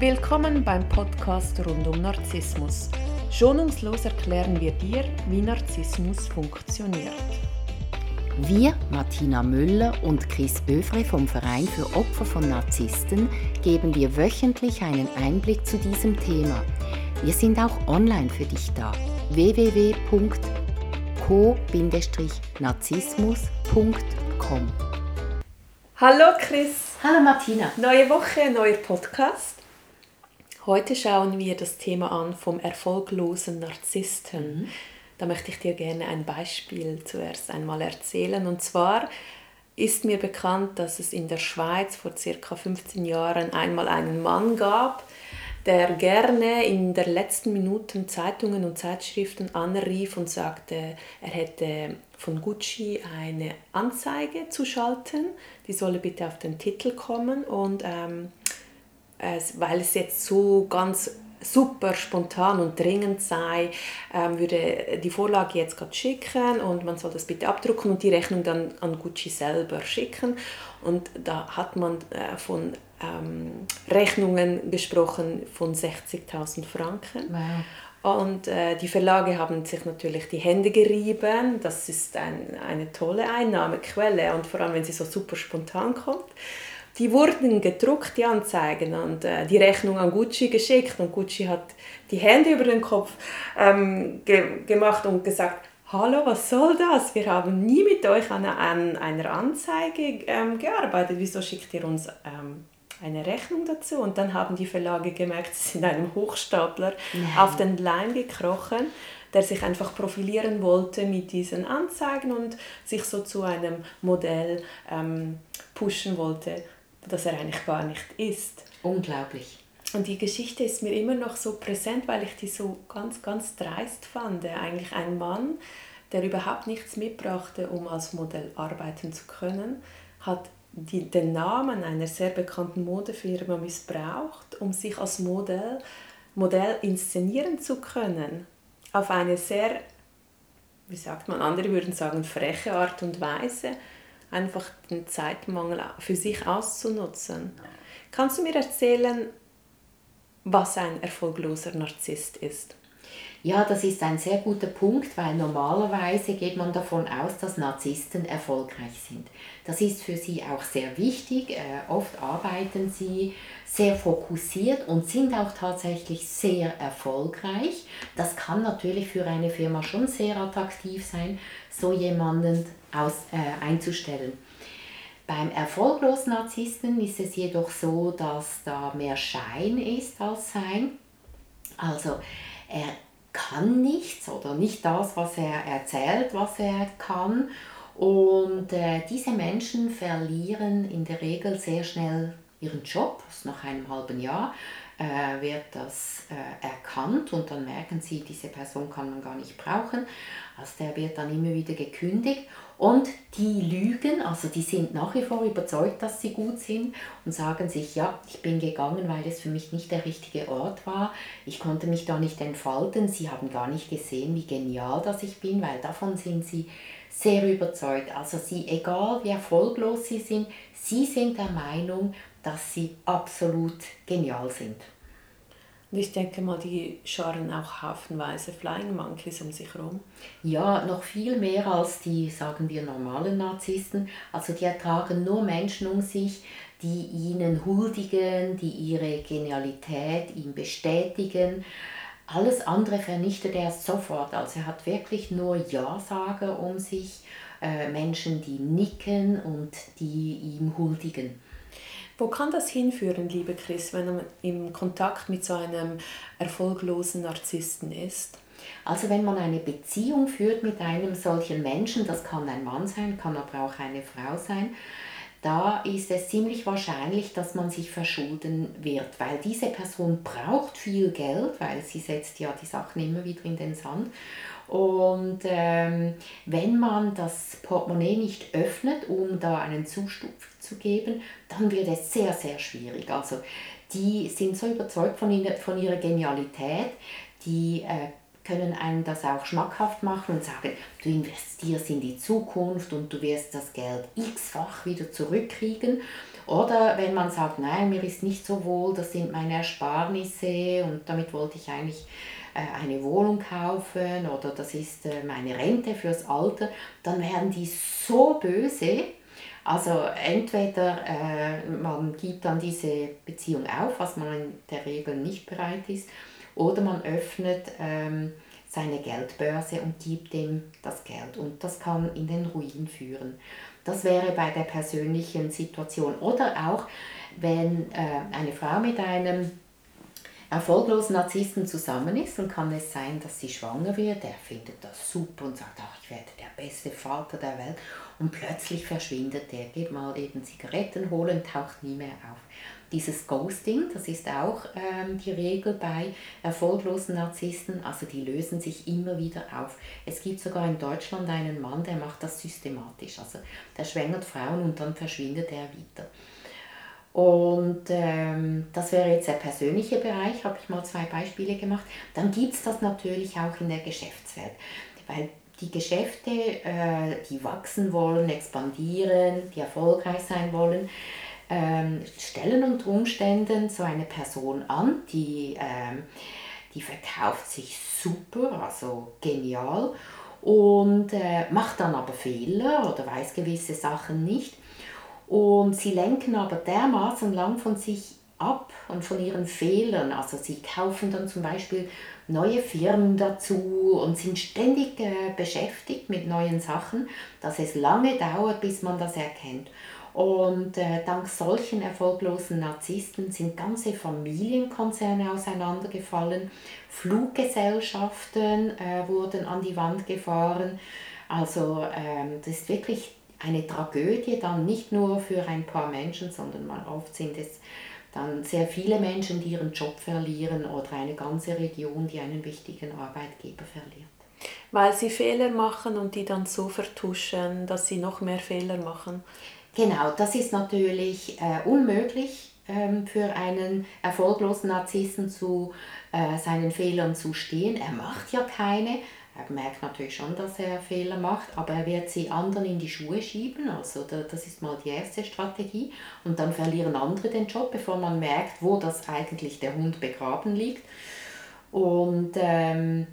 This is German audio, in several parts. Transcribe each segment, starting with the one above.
Willkommen beim Podcast rund um Narzissmus. Schonungslos erklären wir dir, wie Narzissmus funktioniert. Wir, Martina Müller und Chris Övre vom Verein für Opfer von Narzissten, geben dir wöchentlich einen Einblick zu diesem Thema. Wir sind auch online für dich da. www.co-narzissmus.com Hallo Chris. Hallo Martina. Neue Woche, neuer Podcast. Heute schauen wir das Thema an vom erfolglosen Narzissten. Mhm. Da möchte ich dir gerne ein Beispiel zuerst einmal erzählen. Und zwar ist mir bekannt, dass es in der Schweiz vor circa 15 Jahren einmal einen Mann gab, der gerne in der letzten Minute Zeitungen und Zeitschriften anrief und sagte, er hätte von Gucci eine Anzeige zu schalten, die solle bitte auf den Titel kommen und ähm, weil es jetzt so ganz super spontan und dringend sei, ähm, würde die Vorlage jetzt gerade schicken und man soll das bitte abdrucken und die Rechnung dann an Gucci selber schicken. Und da hat man äh, von ähm, Rechnungen gesprochen von 60.000 Franken. Wow. Und äh, die Verlage haben sich natürlich die Hände gerieben. Das ist ein, eine tolle Einnahmequelle und vor allem, wenn sie so super spontan kommt. Die wurden gedruckt, die Anzeigen, und äh, die Rechnung an Gucci geschickt. Und Gucci hat die Hände über den Kopf ähm, ge gemacht und gesagt, Hallo, was soll das? Wir haben nie mit euch an, an einer Anzeige ähm, gearbeitet. Wieso schickt ihr uns ähm, eine Rechnung dazu? Und dann haben die Verlage gemerkt, sie sind einem Hochstapler Nein. auf den Leim gekrochen, der sich einfach profilieren wollte mit diesen Anzeigen und sich so zu einem Modell ähm, pushen wollte das er eigentlich gar nicht ist. Unglaublich. Und die Geschichte ist mir immer noch so präsent, weil ich die so ganz, ganz dreist fand. Eigentlich ein Mann, der überhaupt nichts mitbrachte, um als Modell arbeiten zu können, hat die, den Namen einer sehr bekannten Modefirma missbraucht, um sich als Modell, Modell inszenieren zu können. Auf eine sehr, wie sagt man, andere würden sagen, freche Art und Weise einfach den Zeitmangel für sich auszunutzen. Kannst du mir erzählen, was ein erfolgloser Narzisst ist? Ja, das ist ein sehr guter Punkt, weil normalerweise geht man davon aus, dass Narzissten erfolgreich sind. Das ist für sie auch sehr wichtig. Äh, oft arbeiten sie sehr fokussiert und sind auch tatsächlich sehr erfolgreich. Das kann natürlich für eine Firma schon sehr attraktiv sein, so jemanden aus, äh, einzustellen. Beim erfolglosen Narzissten ist es jedoch so, dass da mehr Schein ist als Sein. Also er kann nichts oder nicht das, was er erzählt, was er kann. Und äh, diese Menschen verlieren in der Regel sehr schnell ihren Job, nach einem halben Jahr äh, wird das äh, erkannt und dann merken sie, diese Person kann man gar nicht brauchen. Also der wird dann immer wieder gekündigt und die lügen, also die sind nach wie vor überzeugt, dass sie gut sind und sagen sich, ja, ich bin gegangen, weil es für mich nicht der richtige Ort war. Ich konnte mich da nicht entfalten. Sie haben gar nicht gesehen, wie genial das ich bin, weil davon sind sie sehr überzeugt. Also sie, egal wie erfolglos sie sind, sie sind der Meinung, dass sie absolut genial sind. Und ich denke mal, die scharen auch haufenweise Flying Monkeys um sich herum. Ja, noch viel mehr als die, sagen wir, normalen Narzissten. Also die ertragen nur Menschen um sich, die ihnen huldigen, die ihre Genialität ihm bestätigen. Alles andere vernichtet er sofort. Also er hat wirklich nur Ja-Sager um sich, äh, Menschen, die nicken und die ihm huldigen. Wo kann das hinführen, liebe Chris, wenn man im Kontakt mit so einem erfolglosen Narzissten ist? Also wenn man eine Beziehung führt mit einem solchen Menschen, das kann ein Mann sein, kann aber auch eine Frau sein, da ist es ziemlich wahrscheinlich, dass man sich verschulden wird, weil diese Person braucht viel Geld, weil sie setzt ja die Sachen immer wieder in den Sand und ähm, wenn man das Portemonnaie nicht öffnet, um da einen Zustupf zu geben, dann wird es sehr, sehr schwierig. Also die sind so überzeugt von, ihrer, von ihrer Genialität, die äh, können einem das auch schmackhaft machen und sagen, du investierst in die Zukunft und du wirst das Geld x-fach wieder zurückkriegen. Oder wenn man sagt, nein, mir ist nicht so wohl, das sind meine Ersparnisse und damit wollte ich eigentlich äh, eine Wohnung kaufen oder das ist äh, meine Rente fürs Alter, dann werden die so böse. Also entweder äh, man gibt dann diese Beziehung auf, was man in der Regel nicht bereit ist, oder man öffnet ähm, seine Geldbörse und gibt ihm das Geld. Und das kann in den Ruin führen. Das wäre bei der persönlichen Situation. Oder auch, wenn äh, eine Frau mit einem erfolglosen Narzissten zusammen ist, dann kann es sein, dass sie schwanger wird. Er findet das super und sagt, ach, ich werde der beste Vater der Welt. Und plötzlich verschwindet er, geht mal eben Zigaretten holen, taucht nie mehr auf. Dieses Ghosting, das ist auch ähm, die Regel bei erfolglosen Narzissten, also die lösen sich immer wieder auf. Es gibt sogar in Deutschland einen Mann, der macht das systematisch. Also der schwängert Frauen und dann verschwindet er wieder. Und ähm, das wäre jetzt der persönliche Bereich, habe ich mal zwei Beispiele gemacht. Dann gibt es das natürlich auch in der Geschäftswelt, weil die Geschäfte, äh, die wachsen wollen, expandieren, die erfolgreich sein wollen, ähm, stellen unter Umständen so eine Person an, die, ähm, die verkauft sich super, also genial und äh, macht dann aber Fehler oder weiß gewisse Sachen nicht. Und sie lenken aber dermaßen lang von sich ab und von ihren Fehlern. Also sie kaufen dann zum Beispiel neue Firmen dazu und sind ständig äh, beschäftigt mit neuen Sachen, dass es lange dauert, bis man das erkennt. Und äh, dank solchen erfolglosen Narzissten sind ganze Familienkonzerne auseinandergefallen, Fluggesellschaften äh, wurden an die Wand gefahren. Also ähm, das ist wirklich eine Tragödie dann nicht nur für ein paar Menschen, sondern mal oft sind es dann sehr viele Menschen, die ihren Job verlieren oder eine ganze Region, die einen wichtigen Arbeitgeber verliert. Weil sie Fehler machen und die dann so vertuschen, dass sie noch mehr Fehler machen. Genau, das ist natürlich äh, unmöglich ähm, für einen erfolglosen Narzissten zu äh, seinen Fehlern zu stehen. Er macht ja keine. Er merkt natürlich schon, dass er Fehler macht, aber er wird sie anderen in die Schuhe schieben. Also das ist mal die erste Strategie. Und dann verlieren andere den Job, bevor man merkt, wo das eigentlich der Hund begraben liegt. Und ähm,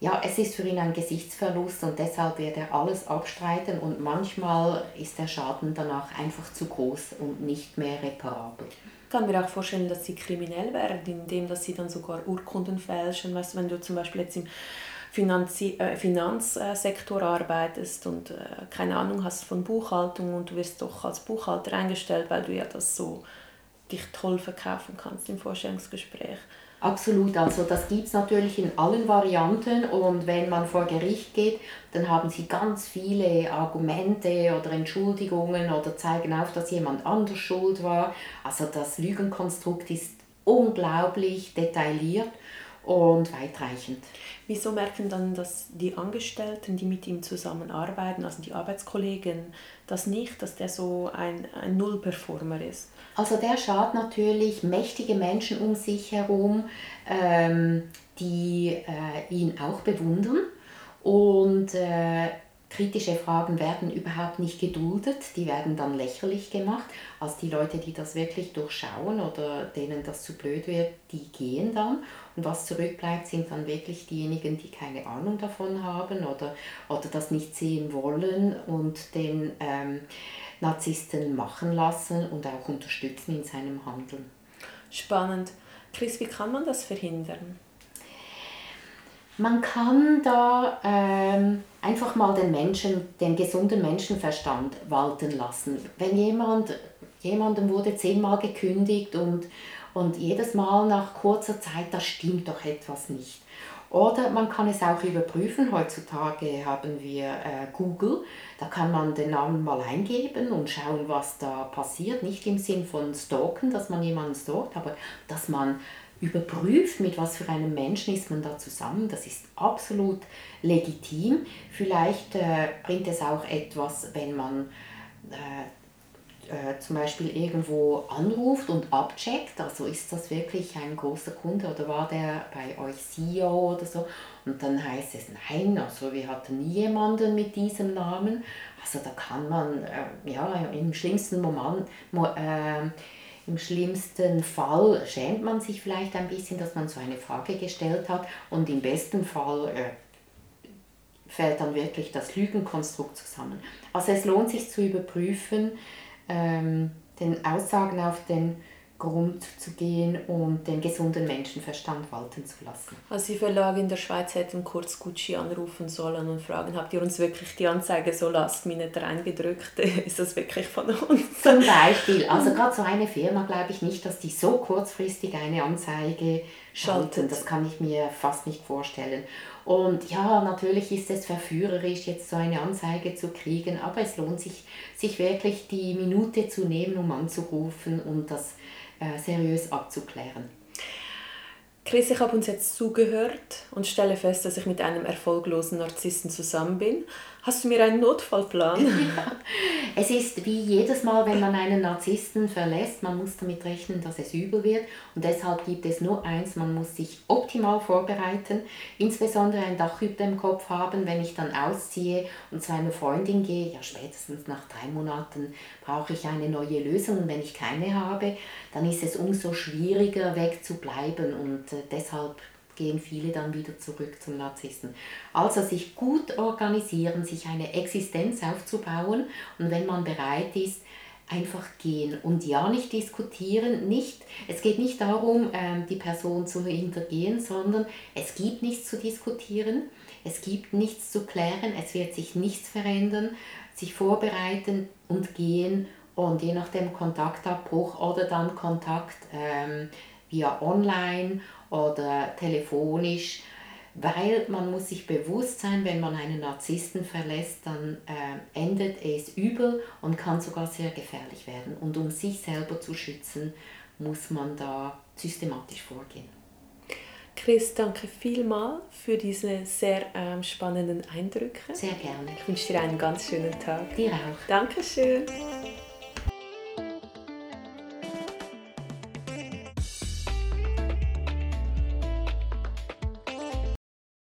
ja, es ist für ihn ein Gesichtsverlust und deshalb wird er alles abstreiten und manchmal ist der Schaden danach einfach zu groß und nicht mehr reparabel. Ich kann mir auch vorstellen, dass sie kriminell werden, indem dass sie dann sogar Urkunden fälschen. Weißt, wenn du zum Beispiel jetzt im Finanzi äh, Finanzsektor arbeitest und äh, keine Ahnung hast von Buchhaltung und du wirst doch als Buchhalter eingestellt, weil du ja das so dich toll verkaufen kannst im Vorstellungsgespräch. Absolut, also das gibt es natürlich in allen Varianten und wenn man vor Gericht geht, dann haben sie ganz viele Argumente oder Entschuldigungen oder zeigen auf, dass jemand anders schuld war. Also das Lügenkonstrukt ist unglaublich detailliert und weitreichend. Wieso merken dann dass die Angestellten, die mit ihm zusammenarbeiten, also die Arbeitskollegen, das nicht, dass der so ein, ein Nullperformer ist? Also der schaut natürlich mächtige Menschen um sich herum, ähm, die äh, ihn auch bewundern und äh, kritische Fragen werden überhaupt nicht geduldet, die werden dann lächerlich gemacht. Also die Leute, die das wirklich durchschauen oder denen das zu blöd wird, die gehen dann. Und was zurückbleibt, sind dann wirklich diejenigen, die keine Ahnung davon haben oder, oder das nicht sehen wollen und den ähm, Narzissten machen lassen und auch unterstützen in seinem Handeln. Spannend. Chris, wie kann man das verhindern? Man kann da ähm, einfach mal den Menschen, den gesunden Menschenverstand walten lassen. Wenn jemand, jemandem wurde zehnmal gekündigt und, und jedes Mal nach kurzer Zeit, da stimmt doch etwas nicht. Oder man kann es auch überprüfen. Heutzutage haben wir äh, Google. Da kann man den Namen mal eingeben und schauen, was da passiert. Nicht im Sinn von stalken, dass man jemanden stalkt, aber dass man überprüft, mit was für einem Menschen ist man da zusammen. Das ist absolut legitim. Vielleicht äh, bringt es auch etwas, wenn man äh, äh, zum Beispiel irgendwo anruft und abcheckt, also ist das wirklich ein großer Kunde oder war der bei euch CEO oder so und dann heißt es, nein, also wir hatten nie jemanden mit diesem Namen, also da kann man äh, ja im schlimmsten Moment, äh, im schlimmsten Fall schämt man sich vielleicht ein bisschen, dass man so eine Frage gestellt hat und im besten Fall äh, fällt dann wirklich das Lügenkonstrukt zusammen. Also es lohnt sich zu überprüfen, ähm, den Aussagen auf den Grund zu gehen und den gesunden Menschenverstand walten zu lassen. Also die Verlage in der Schweiz hätten kurz Gucci anrufen sollen und fragen, habt ihr uns wirklich die Anzeige so last minute reingedrückt? Ist das wirklich von uns? Zum Beispiel. Also gerade so eine Firma glaube ich nicht, dass die so kurzfristig eine Anzeige schalten. Das kann ich mir fast nicht vorstellen. Und ja, natürlich ist es verführerisch, jetzt so eine Anzeige zu kriegen, aber es lohnt sich, sich wirklich die Minute zu nehmen, um anzurufen und das äh, seriös abzuklären. Chris, ich habe uns jetzt zugehört und stelle fest, dass ich mit einem erfolglosen Narzissten zusammen bin. Hast du mir einen Notfallplan? ja. Es ist wie jedes Mal, wenn man einen Narzissten verlässt, man muss damit rechnen, dass es übel wird. Und deshalb gibt es nur eins, man muss sich optimal vorbereiten, insbesondere ein Dach über dem Kopf haben, wenn ich dann ausziehe und zu einer Freundin gehe. Ja, spätestens nach drei Monaten brauche ich eine neue Lösung. Und wenn ich keine habe, dann ist es umso schwieriger wegzubleiben. Und äh, deshalb gehen viele dann wieder zurück zum Narzissten. Also sich gut organisieren, sich eine Existenz aufzubauen und wenn man bereit ist, einfach gehen und ja nicht diskutieren, nicht, es geht nicht darum, ähm, die Person zu hintergehen, sondern es gibt nichts zu diskutieren, es gibt nichts zu klären, es wird sich nichts verändern, sich vorbereiten und gehen und je nach dem Kontaktabbruch oder dann Kontakt ähm, via online oder telefonisch, weil man muss sich bewusst sein, wenn man einen Narzissten verlässt, dann äh, endet es übel und kann sogar sehr gefährlich werden. Und um sich selber zu schützen, muss man da systematisch vorgehen. Chris, danke vielmals für diese sehr ähm, spannenden Eindrücke. Sehr gerne. Ich wünsche dir einen ganz schönen Tag. Dir auch. Dankeschön.